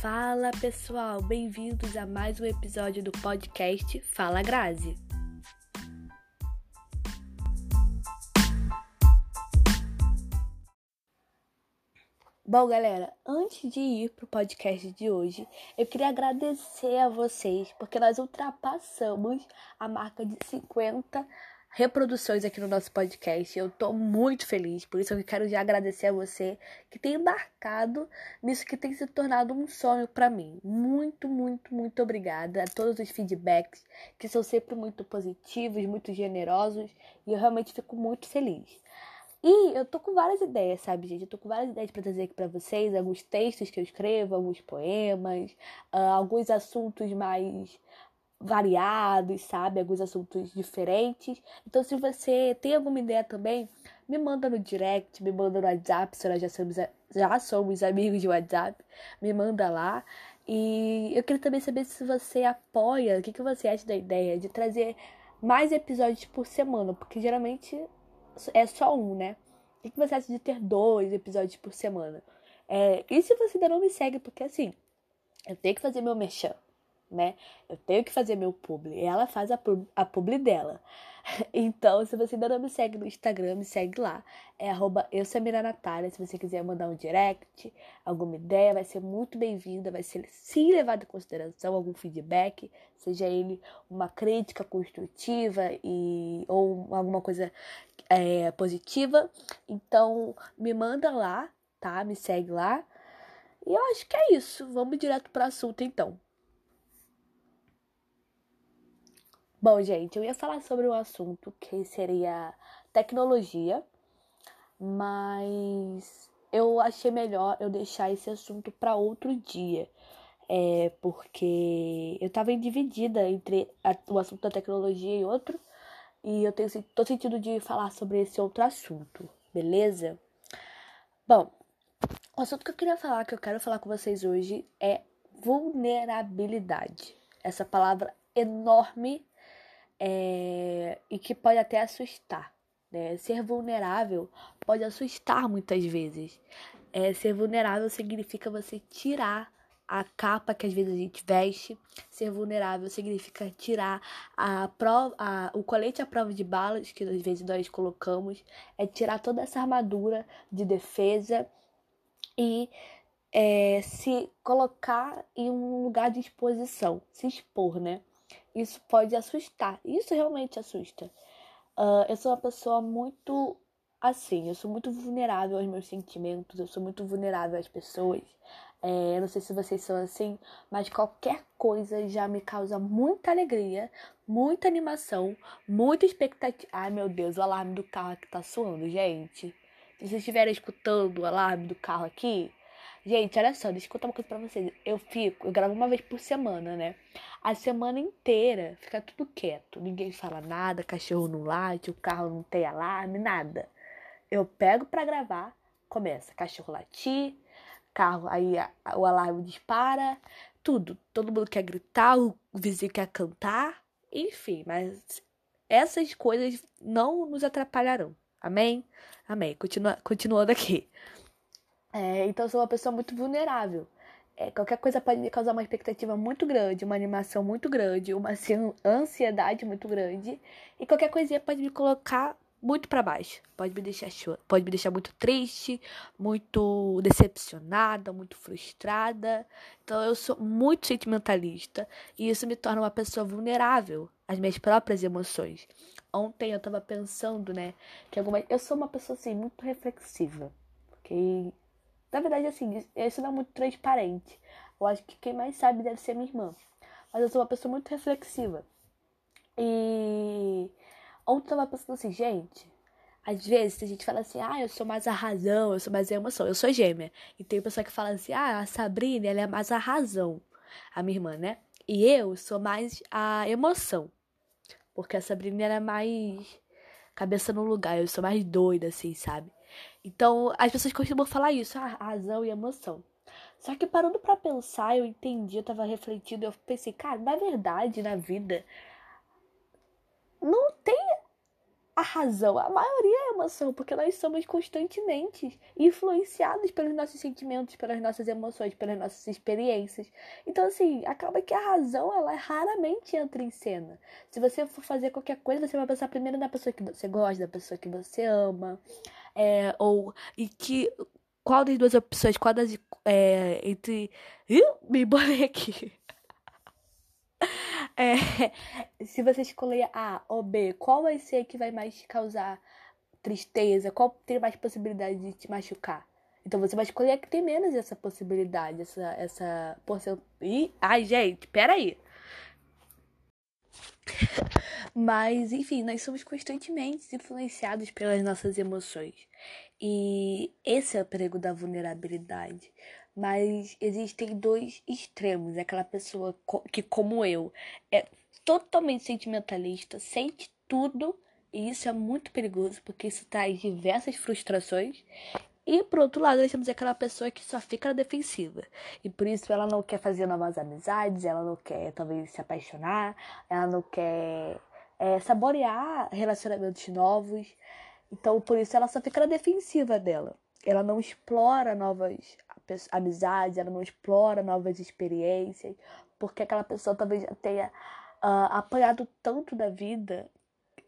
Fala pessoal, bem-vindos a mais um episódio do podcast Fala Grazi. Bom, galera, antes de ir pro podcast de hoje, eu queria agradecer a vocês porque nós ultrapassamos a marca de 50 reproduções aqui no nosso podcast. Eu tô muito feliz, por isso eu quero já agradecer a você que tem embarcado nisso que tem se tornado um sonho para mim. Muito, muito, muito obrigada a todos os feedbacks que são sempre muito positivos, muito generosos e eu realmente fico muito feliz. E eu tô com várias ideias, sabe, gente? Eu tô com várias ideias para trazer aqui para vocês, alguns textos que eu escrevo, alguns poemas, uh, alguns assuntos mais variados, sabe? Alguns assuntos diferentes. Então, se você tem alguma ideia também, me manda no direct, me manda no WhatsApp, se nós já somos, já somos amigos de WhatsApp, me manda lá. E eu queria também saber se você apoia, o que, que você acha da ideia de trazer mais episódios por semana, porque geralmente é só um, né? O que, que você acha de ter dois episódios por semana? É, e se você ainda não me segue, porque assim, eu tenho que fazer meu merchan né? Eu tenho que fazer meu publi. Ela faz a, pub, a publi dela. Então, se você ainda não me segue no Instagram, me segue lá. É arroba. Se você quiser mandar um direct, alguma ideia, vai ser muito bem-vinda. Vai ser sim levado em consideração algum feedback, seja ele uma crítica construtiva e ou alguma coisa é, positiva. Então, me manda lá, tá? Me segue lá. E eu acho que é isso. Vamos direto para o assunto então. Bom, gente, eu ia falar sobre um assunto que seria tecnologia, mas eu achei melhor eu deixar esse assunto para outro dia. É porque eu estava dividida entre a, o assunto da tecnologia e outro, e eu tenho tô sentindo de falar sobre esse outro assunto, beleza? Bom, o assunto que eu queria falar, que eu quero falar com vocês hoje é vulnerabilidade. Essa palavra enorme é, e que pode até assustar. Né? Ser vulnerável pode assustar muitas vezes. É, ser vulnerável significa você tirar a capa que às vezes a gente veste. Ser vulnerável significa tirar a prova, a, o colete à prova de balas que às vezes nós colocamos. É tirar toda essa armadura de defesa e é, se colocar em um lugar de exposição, se expor, né? Isso pode assustar. Isso realmente assusta. Uh, eu sou uma pessoa muito assim, eu sou muito vulnerável aos meus sentimentos, eu sou muito vulnerável às pessoas. É, não sei se vocês são assim, mas qualquer coisa já me causa muita alegria, muita animação, muita expectativa. Ai meu Deus, o alarme do carro aqui tá suando, gente. Se vocês estiverem escutando o alarme do carro aqui, Gente, olha só, deixa eu contar uma coisa pra vocês. Eu fico, eu gravo uma vez por semana, né? A semana inteira fica tudo quieto. Ninguém fala nada, cachorro não late, o carro não tem alarme, nada. Eu pego pra gravar, começa cachorro latir, carro, aí a, o alarme dispara, tudo. Todo mundo quer gritar, o vizinho quer cantar, enfim, mas essas coisas não nos atrapalharão. Amém? Amém. Continua, continuando aqui. É, então eu sou uma pessoa muito vulnerável. É, qualquer coisa pode me causar uma expectativa muito grande, uma animação muito grande, uma ansiedade muito grande. E qualquer coisinha pode me colocar muito para baixo. Pode me deixar pode me deixar muito triste, muito decepcionada, muito frustrada. Então eu sou muito sentimentalista e isso me torna uma pessoa vulnerável às minhas próprias emoções. Ontem eu tava pensando, né, que eu sou uma pessoa assim muito reflexiva. OK? Na verdade, assim, isso não é muito transparente. Eu acho que quem mais sabe deve ser minha irmã. Mas eu sou uma pessoa muito reflexiva. E ontem eu tava pensando assim, gente, às vezes a gente fala assim, ah, eu sou mais a razão, eu sou mais a emoção. Eu sou gêmea. E tem pessoa que fala assim, ah, a Sabrina, ela é mais a razão. A minha irmã, né? E eu sou mais a emoção. Porque a Sabrina era é mais cabeça no lugar. Eu sou mais doida, assim, sabe? Então, as pessoas costumam falar isso, ah, razão e emoção. Só que parando para pensar, eu entendi, eu tava refletindo, eu pensei, cara, na verdade, na vida, não tem a razão, a maioria é emoção, porque nós somos constantemente influenciados pelos nossos sentimentos, pelas nossas emoções, pelas nossas experiências. Então, assim, acaba que a razão, ela raramente entra em cena. Se você for fazer qualquer coisa, você vai pensar primeiro na pessoa que você gosta, da pessoa que você ama, é, ou e que qual das duas opções, qual das é, entre, Ih, me bolei aqui. É, se você escolher A ou B, qual vai ser que vai mais causar tristeza? Qual tem mais possibilidade de te machucar? Então você vai escolher a que tem menos essa possibilidade, essa, essa porcentagem. Ai, gente, peraí. Mas, enfim, nós somos constantemente influenciados pelas nossas emoções. E esse é o perigo da vulnerabilidade. Mas existem dois extremos. Aquela pessoa que, como eu, é totalmente sentimentalista, sente tudo. E isso é muito perigoso, porque isso traz diversas frustrações. E por outro lado, nós temos aquela pessoa que só fica na defensiva. E por isso ela não quer fazer novas amizades, ela não quer talvez se apaixonar, ela não quer é, saborear relacionamentos novos. Então por isso ela só fica na defensiva dela. Ela não explora novas amizades, ela não explora novas experiências, porque aquela pessoa talvez já tenha uh, apanhado tanto da vida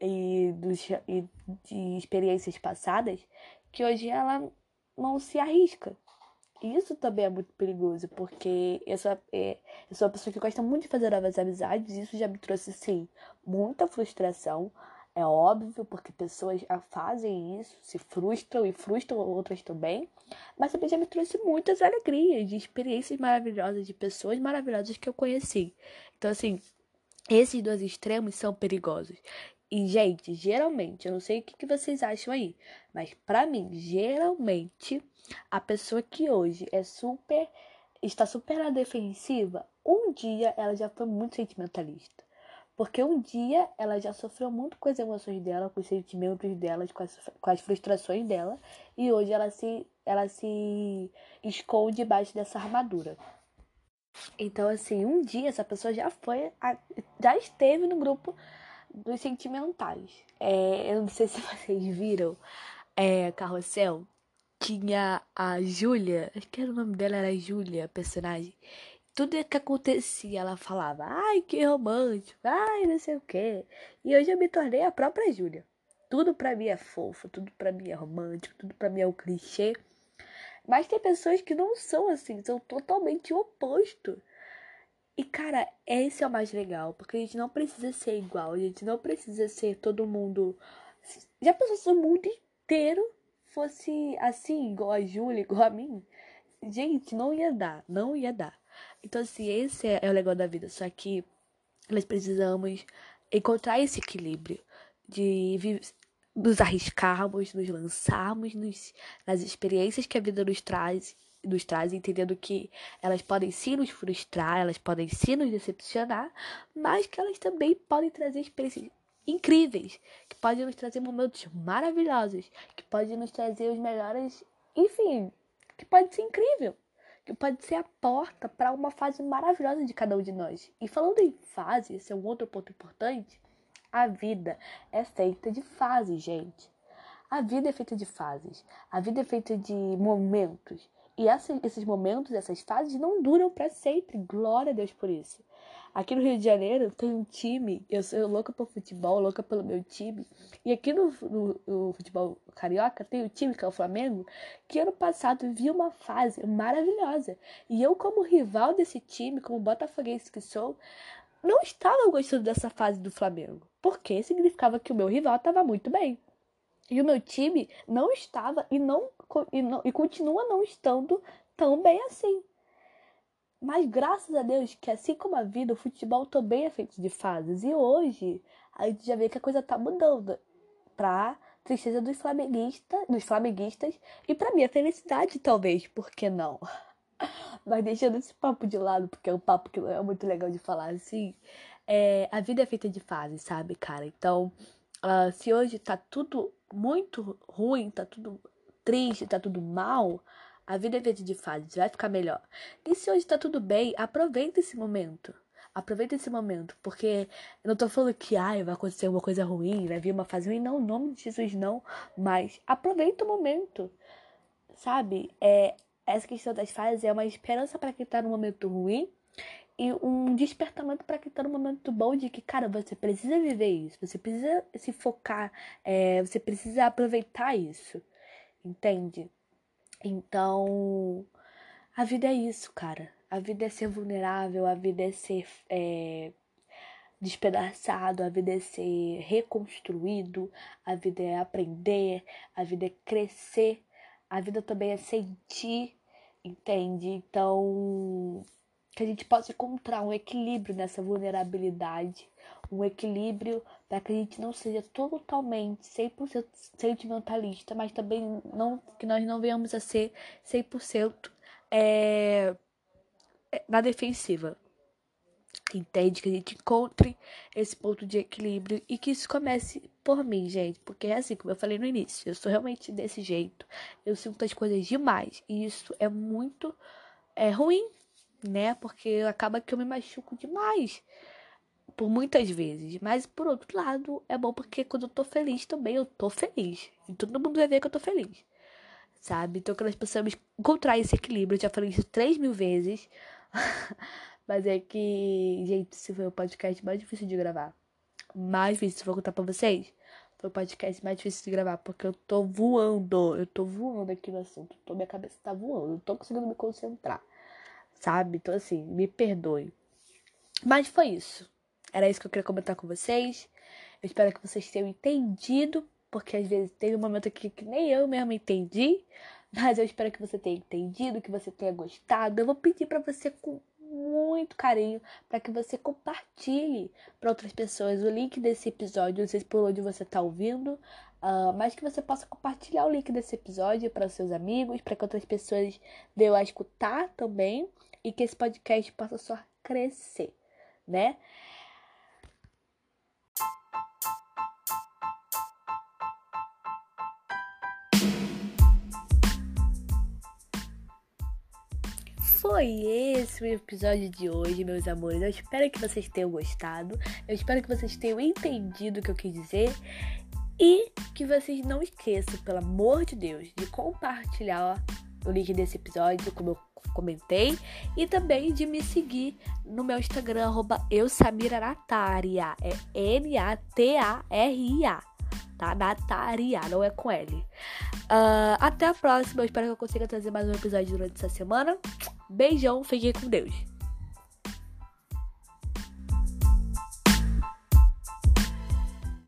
e, dos, e de experiências passadas que hoje ela não se arrisca. E isso também é muito perigoso, porque eu sou, é, eu sou uma pessoa que gosta muito de fazer novas amizades, e isso já me trouxe, sim, muita frustração. É óbvio, porque pessoas fazem isso, se frustram e frustram outras também. Mas também já me trouxe muitas alegrias, de experiências maravilhosas, de pessoas maravilhosas que eu conheci. Então, assim, esses dois extremos são perigosos. E, gente, geralmente, eu não sei o que, vocês acham aí, mas para mim, geralmente, a pessoa que hoje é super. está super na defensiva, um dia ela já foi muito sentimentalista. Porque um dia ela já sofreu muito com as emoções dela, com os sentimentos dela, com as, com as frustrações dela, e hoje ela se, ela se esconde debaixo dessa armadura. Então, assim, um dia essa pessoa já foi, já esteve no grupo dos sentimentais. É, eu não sei se vocês viram é, Carrossel. Tinha a Júlia, acho que era o nome dela, era Júlia, personagem. Tudo que acontecia, ela falava, ai, que romântico, ai, não sei o quê. E hoje eu me tornei a própria Júlia. Tudo pra mim é fofo, tudo pra mim é romântico, tudo pra mim é um clichê. Mas tem pessoas que não são assim, são totalmente o oposto. E, cara, esse é o mais legal, porque a gente não precisa ser igual, a gente não precisa ser todo mundo. Já pensou se o mundo inteiro fosse assim, igual a Júlia, igual a mim? Gente, não ia dar, não ia dar. Então, assim, esse é, o legal da vida, só que nós precisamos encontrar esse equilíbrio de nos arriscarmos, nos lançarmos nos, nas experiências que a vida nos traz nos traz, entendendo que elas podem sim nos frustrar, elas podem sim nos decepcionar, mas que elas também podem trazer experiências incríveis, que podem nos trazer momentos maravilhosos, que podem nos trazer os melhores, enfim, que pode ser incrível, que pode ser a porta para uma fase maravilhosa de cada um de nós. E falando em fase, esse é um outro ponto importante, a vida é feita de fases, gente. A vida é feita de fases. A vida é feita de momentos. E essa, esses momentos, essas fases não duram para sempre. Glória a Deus por isso. Aqui no Rio de Janeiro tem um time, eu sou louca por futebol, louca pelo meu time. E aqui no, no, no futebol carioca tem o um time que é o Flamengo, que ano passado viu uma fase maravilhosa. E eu, como rival desse time, como botafoguense que sou, não estava gostando dessa fase do Flamengo. Porque significava que o meu rival estava muito bem. E o meu time não estava e não, e não e continua não estando tão bem assim. Mas graças a Deus que assim como a vida, o futebol também é feito de fases. E hoje a gente já vê que a coisa tá mudando pra tristeza dos flamenguistas, dos flamenguistas e para minha felicidade talvez, por que não? Mas deixando esse papo de lado, porque é um papo que não é muito legal de falar assim, é, a vida é feita de fases, sabe, cara? Então, uh, se hoje tá tudo muito ruim, tá tudo triste, tá tudo mal, a vida é feita de fases, vai ficar melhor. E se hoje tá tudo bem, aproveita esse momento. Aproveita esse momento, porque eu não tô falando que ai, vai acontecer uma coisa ruim, vai vir uma fase ruim, não, em nome de Jesus não, mas aproveita o momento. Sabe? É, essa questão das fases é uma esperança para quem tá no momento ruim e um despertamento para quem tá no momento bom de que, cara, você precisa viver isso, você precisa se focar, é, você precisa aproveitar isso, entende? Então, a vida é isso, cara. A vida é ser vulnerável, a vida é ser é, despedaçado, a vida é ser reconstruído, a vida é aprender, a vida é crescer, a vida também é sentir, entende? Então, que a gente possa encontrar um equilíbrio nessa vulnerabilidade, um equilíbrio para que a gente não seja totalmente 100% sentimentalista, mas também não que nós não venhamos a ser 100% é, é, na defensiva. Entende? Que a gente encontre esse ponto de equilíbrio e que isso comece por mim, gente. Porque é assim, como eu falei no início, eu sou realmente desse jeito. Eu sinto as coisas demais. E isso é muito é, ruim, né? Porque acaba que eu me machuco demais. Por muitas vezes. Mas por outro lado, é bom porque quando eu tô feliz também, eu tô feliz. E todo mundo vai ver que eu tô feliz sabe? Então, que nós possamos encontrar esse equilíbrio. Eu já falei isso três mil vezes. Mas é que, gente, esse foi o podcast mais difícil de gravar. Mais difícil, vou contar pra vocês. Foi o podcast mais difícil de gravar, porque eu tô voando. Eu tô voando aqui no assunto. Tô, minha cabeça tá voando. Eu tô conseguindo me concentrar. Sabe? Então, assim, me perdoe. Mas foi isso. Era isso que eu queria comentar com vocês. Eu espero que vocês tenham entendido porque às vezes teve um momento aqui que nem eu mesmo entendi, mas eu espero que você tenha entendido, que você tenha gostado. Eu vou pedir para você com muito carinho para que você compartilhe para outras pessoas o link desse episódio, não sei se por onde você está ouvindo, uh, mas que você possa compartilhar o link desse episódio para seus amigos, para que outras pessoas venham a escutar também e que esse podcast possa só crescer, né? Foi esse o episódio de hoje, meus amores. Eu espero que vocês tenham gostado. Eu espero que vocês tenham entendido o que eu quis dizer. E que vocês não esqueçam, pelo amor de Deus, de compartilhar o link desse episódio, como eu comentei, e também de me seguir no meu Instagram, arroba eusamiranatária. É N-A-T-A-R-I-A. Tá? Nataria, não é com L. Uh, até a próxima. Eu espero que eu consiga trazer mais um episódio durante essa semana. Beijão, fiquem com Deus.